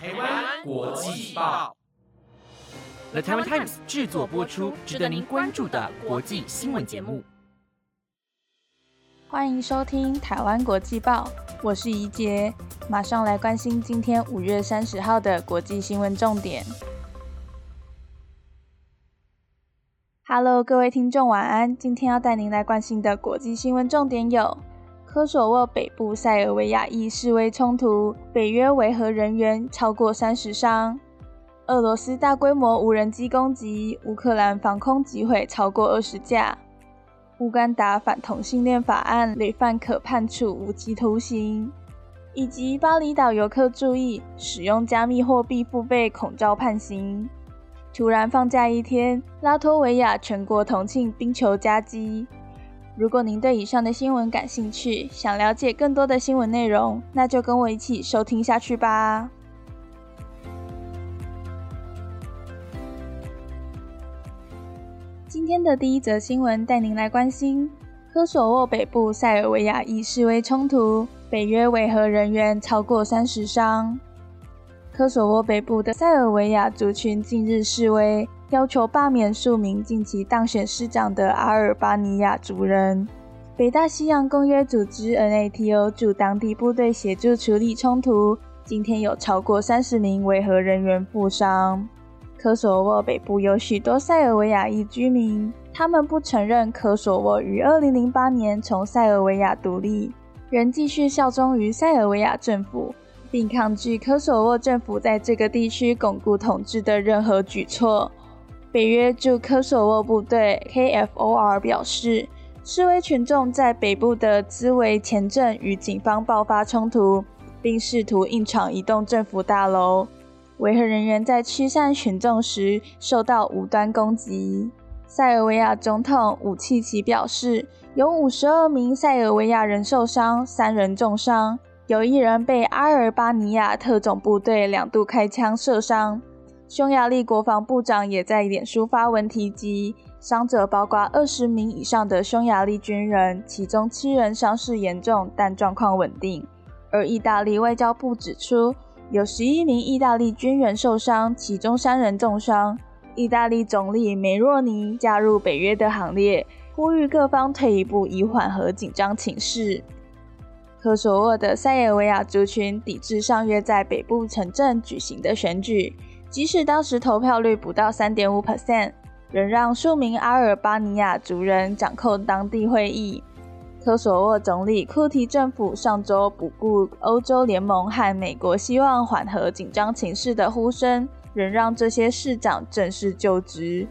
台湾国际报，The Taiwan Times 制作播出，值得您关注的国际新闻节目。欢迎收听台湾国际报，我是怡杰，马上来关心今天五月三十号的国际新闻重点。Hello，各位听众，晚安。今天要带您来关心的国际新闻重点有：科索沃北部塞尔维亚裔示威冲突，北约维和人员超过三十伤；俄罗斯大规模无人机攻击，乌克兰防空击毁超过二十架；乌干达反同性恋法案，累犯可判处无期徒刑；以及巴厘岛游客注意，使用加密货币付费恐遭判刑。突然放假一天，拉脱维亚全国同庆冰球加击。如果您对以上的新闻感兴趣，想了解更多的新闻内容，那就跟我一起收听下去吧。今天的第一则新闻带您来关心科索沃北部塞尔维亚裔示威冲突，北约维和人员超过三十伤。科索沃北部的塞尔维亚族群近日示威，要求罢免数名近期当选市长的阿尔巴尼亚族人。北大西洋公约组织 （NATO） 驻当地部队协助处理冲突，今天有超过三十名维和人员负伤。科索沃北部有许多塞尔维亚裔居民，他们不承认科索沃于二零零八年从塞尔维亚独立，仍继续效忠于塞尔维亚政府。并抗拒科索沃政府在这个地区巩固统治的任何举措。北约驻科索沃部队 KFOR 表示，示威群众在北部的兹维前镇与警方爆发冲突，并试图硬闯一栋政府大楼。维和人员在驱散群众时受到无端攻击。塞尔维亚总统武契奇表示，有五十二名塞尔维亚人受伤，三人重伤。有一人被阿尔巴尼亚特种部队两度开枪射伤。匈牙利国防部长也在脸书发文提及，伤者包括二十名以上的匈牙利军人，其中七人伤势严重，但状况稳定。而意大利外交部指出，有十一名意大利军人受伤，其中三人重伤。意大利总理梅若尼加入北约的行列，呼吁各方退一步，以缓和紧张情势。科索沃的塞尔维亚族群抵制上月在北部城镇举行的选举，即使当时投票率不到三点五 percent，仍让数名阿尔巴尼亚族人掌控当地会议。科索沃总理库提政府上周不顾欧洲联盟和美国希望缓和紧张情势的呼声，仍让这些市长正式就职。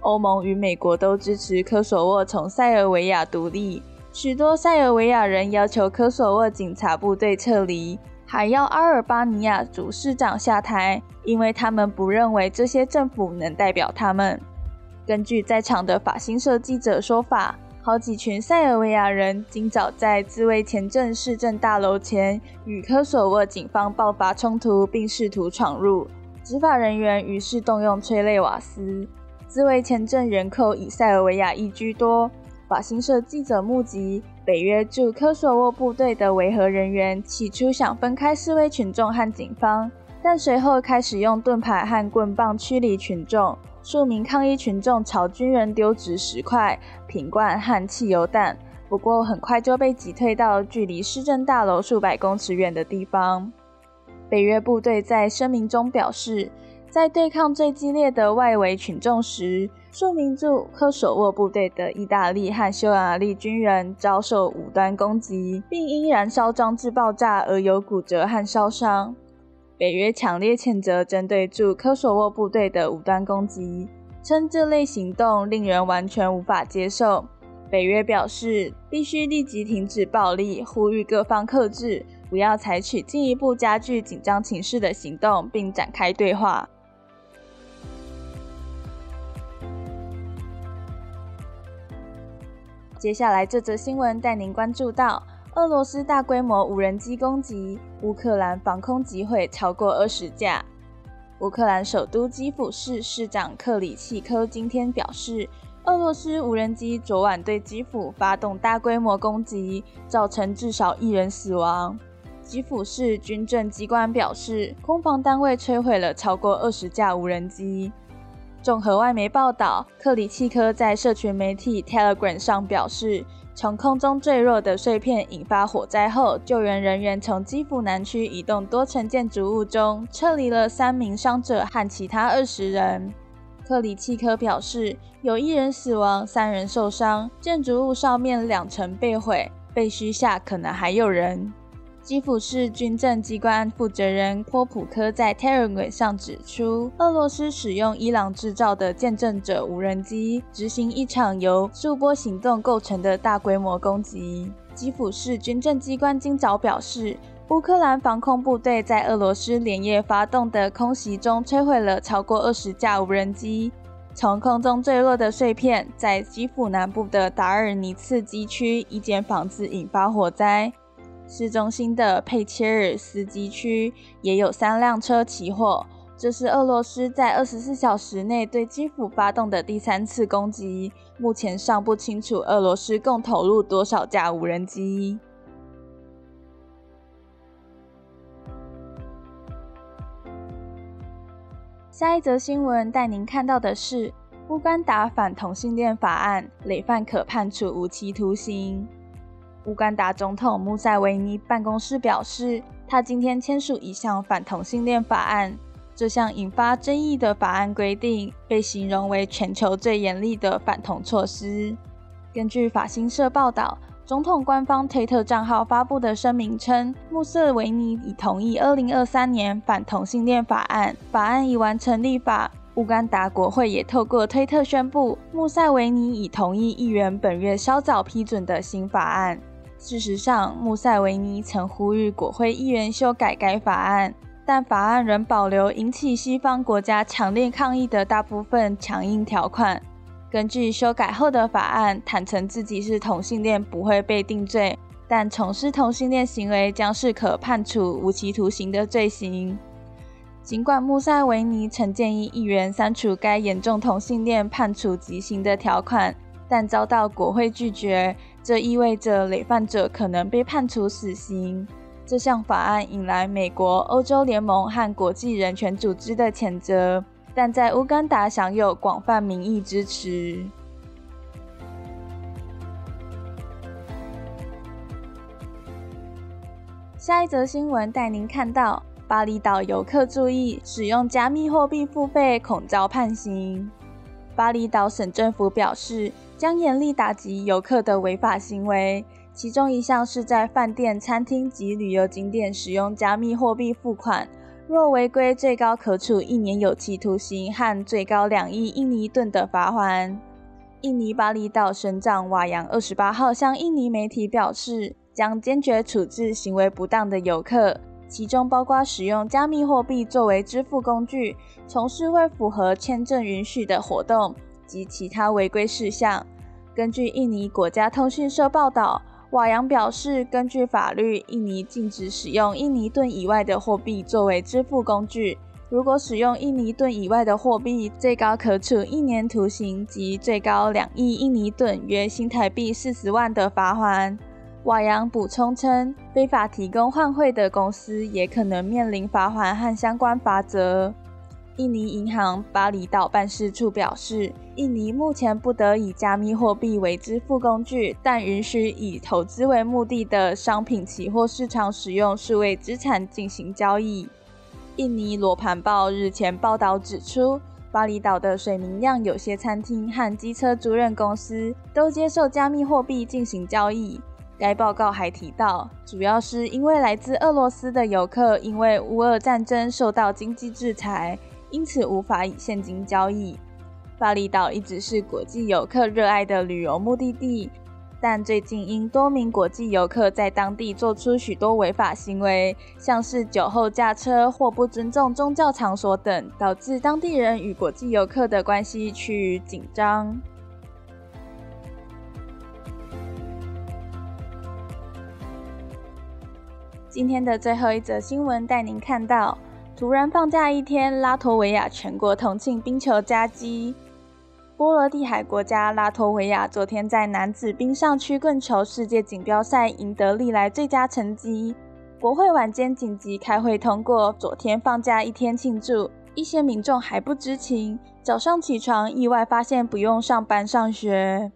欧盟与美国都支持科索沃从塞尔维亚独立。许多塞尔维亚人要求科索沃警察部队撤离，还要阿尔巴尼亚主市长下台，因为他们不认为这些政府能代表他们。根据在场的法新社记者说法，好几群塞尔维亚人今早在自卫前镇市政大楼前与科索沃警方爆发冲突，并试图闯入。执法人员于是动用催泪瓦斯。自卫前镇人口以塞尔维亚裔居多。法新社记者目击，北约驻科索沃部队的维和人员起初想分开示威群众和警方，但随后开始用盾牌和棍棒驱离群众。数名抗议群众朝军人丢掷石块、瓶罐和汽油弹，不过很快就被挤退到距离市政大楼数百公尺远的地方。北约部队在声明中表示，在对抗最激烈的外围群众时。数名驻科索沃部队的意大利和匈牙利军人遭受武端攻击，并因燃烧装置爆炸而有骨折和烧伤。北约强烈谴责针对驻科索沃部队的武端攻击，称这类行动令人完全无法接受。北约表示，必须立即停止暴力，呼吁各方克制，不要采取进一步加剧紧张情势的行动，并展开对话。接下来这则新闻带您关注到：俄罗斯大规模无人机攻击，乌克兰防空击毁超过二十架。乌克兰首都基辅市市长克里契科今天表示，俄罗斯无人机昨晚对基辅发动大规模攻击，造成至少一人死亡。基辅市军政机关表示，空防单位摧毁了超过二十架无人机。综合外媒报道，克里契科在社群媒体 Telegram 上表示，从空中坠落的碎片引发火灾后，救援人员从基辅南区一栋多层建筑物中撤离了三名伤者和其他二十人。克里契科表示，有一人死亡，三人受伤，建筑物上面两层被毁，废墟下可能还有人。基辅市军政机关负责人波普科在 Telegram 上指出，俄罗斯使用伊朗制造的见证者无人机执行一场由数波行动构成的大规模攻击。基辅市军政机关今早表示，乌克兰防空部队在俄罗斯连夜发动的空袭中摧毁了超过二十架无人机。从空中坠落的碎片在基辅南部的达尔尼茨基区一间房子引发火灾。市中心的佩切尔斯基区也有三辆车起火。这是俄罗斯在二十四小时内对基辅发动的第三次攻击。目前尚不清楚俄罗斯共投入多少架无人机。下一则新闻带您看到的是乌干达反同性恋法案，累犯可判处无期徒刑。乌干达总统穆塞维尼办公室表示，他今天签署一项反同性恋法案。这项引发争议的法案规定被形容为全球最严厉的反同措施。根据法新社报道，总统官方推特账号发布的声明称，穆塞维尼已同意2023年反同性恋法案，法案已完成立法。乌干达国会也透过推特宣布，穆塞维尼已同意议员本月稍早批准的新法案。事实上，穆塞维尼曾呼吁国会议员修改该法案，但法案仍保留引起西方国家强烈抗议的大部分强硬条款。根据修改后的法案，坦诚自己是同性恋不会被定罪，但从事同性恋行为将是可判处无期徒刑的罪行。尽管穆塞维尼曾建议议员删除该严重同性恋判处极刑的条款，但遭到国会拒绝。这意味着累犯者可能被判处死刑。这项法案引来美国、欧洲联盟和国际人权组织的谴责，但在乌干达享有广泛民意支持。下一则新闻带您看到：巴厘岛游客注意，使用加密货币付费恐遭判刑。巴厘岛省政府表示。将严厉打击游客的违法行为，其中一项是在饭店、餐厅及旅游景点使用加密货币付款，若违规，最高可处一年有期徒刑和最高两亿印尼盾的罚款。印尼巴厘岛省长瓦扬二十八号向印尼媒体表示，将坚决处置行为不当的游客，其中包括使用加密货币作为支付工具、从事未符合签证允许的活动。及其他违规事项。根据印尼国家通讯社报道，瓦扬表示，根据法律，印尼禁止使用印尼盾以外的货币作为支付工具。如果使用印尼盾以外的货币，最高可处一年徒刑及最高两亿印尼盾（约新台币四十万）的罚款。瓦扬补充称，非法提供换汇的公司也可能面临罚款和相关罚则。印尼银行巴厘岛办事处表示，印尼目前不得以加密货币为支付工具，但允许以投资为目的的商品期货市场使用数位资产进行交易。印尼罗盘报日前报道指出，巴厘岛的水明亮有些餐厅和机车租赁公司都接受加密货币进行交易。该报告还提到，主要是因为来自俄罗斯的游客因为乌俄战争受到经济制裁。因此无法以现金交易。巴厘岛一直是国际游客热爱的旅游目的地，但最近因多名国际游客在当地做出许多违法行为，像是酒后驾车或不尊重宗教场所等，导致当地人与国际游客的关系趋于紧张。今天的最后一则新闻带您看到。突然放假一天，拉脱维亚全国同庆冰球佳绩。波罗的海国家拉脱维亚昨天在男子冰上曲棍球世界锦标赛赢得历来最佳成绩。国会晚间紧急开会通过，昨天放假一天庆祝。一些民众还不知情，早上起床意外发现不用上班上学。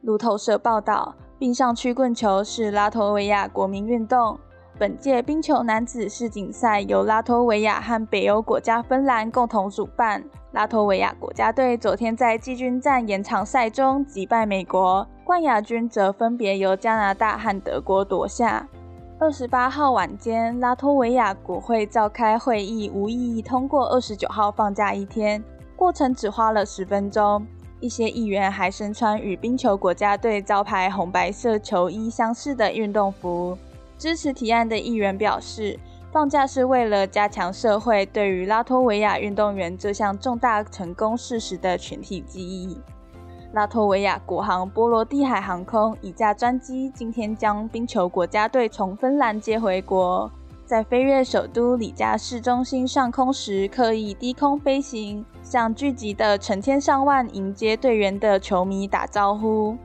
路透社报道，冰上曲棍球是拉脱维亚国民运动。本届冰球男子世锦赛由拉脱维亚和北欧国家芬兰共同主办。拉脱维亚国家队昨天在季军战延长赛中击败美国，冠亚军则分别由加拿大和德国夺下。二十八号晚间，拉脱维亚国会召开会议，无异议通过二十九号放假一天，过程只花了十分钟。一些议员还身穿与冰球国家队招牌红白色球衣相似的运动服。支持提案的议员表示，放假是为了加强社会对于拉脱维亚运动员这项重大成功事实的群体记忆。拉脱维亚国航波罗的海航空一架专机今天将冰球国家队从芬兰接回国，在飞越首都里加市中心上空时，刻意低空飞行，向聚集的成千上万迎接队员的球迷打招呼。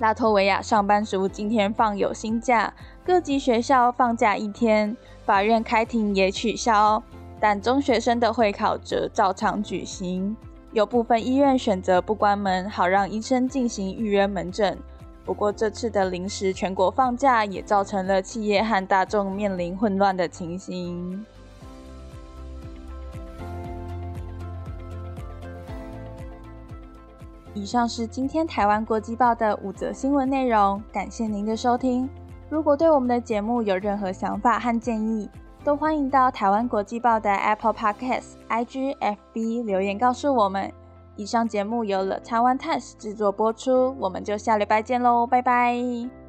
拉脱维亚上班族今天放有薪假，各级学校放假一天，法院开庭也取消，但中学生的会考则照常举行。有部分医院选择不关门，好让医生进行预约门诊。不过，这次的临时全国放假也造成了企业和大众面临混乱的情形。以上是今天台湾国际报的五则新闻内容，感谢您的收听。如果对我们的节目有任何想法和建议，都欢迎到台湾国际报的 Apple Podcasts、IG、FB 留言告诉我们。以上节目由了台湾 Times 制作播出，我们就下礼拜见喽，拜拜。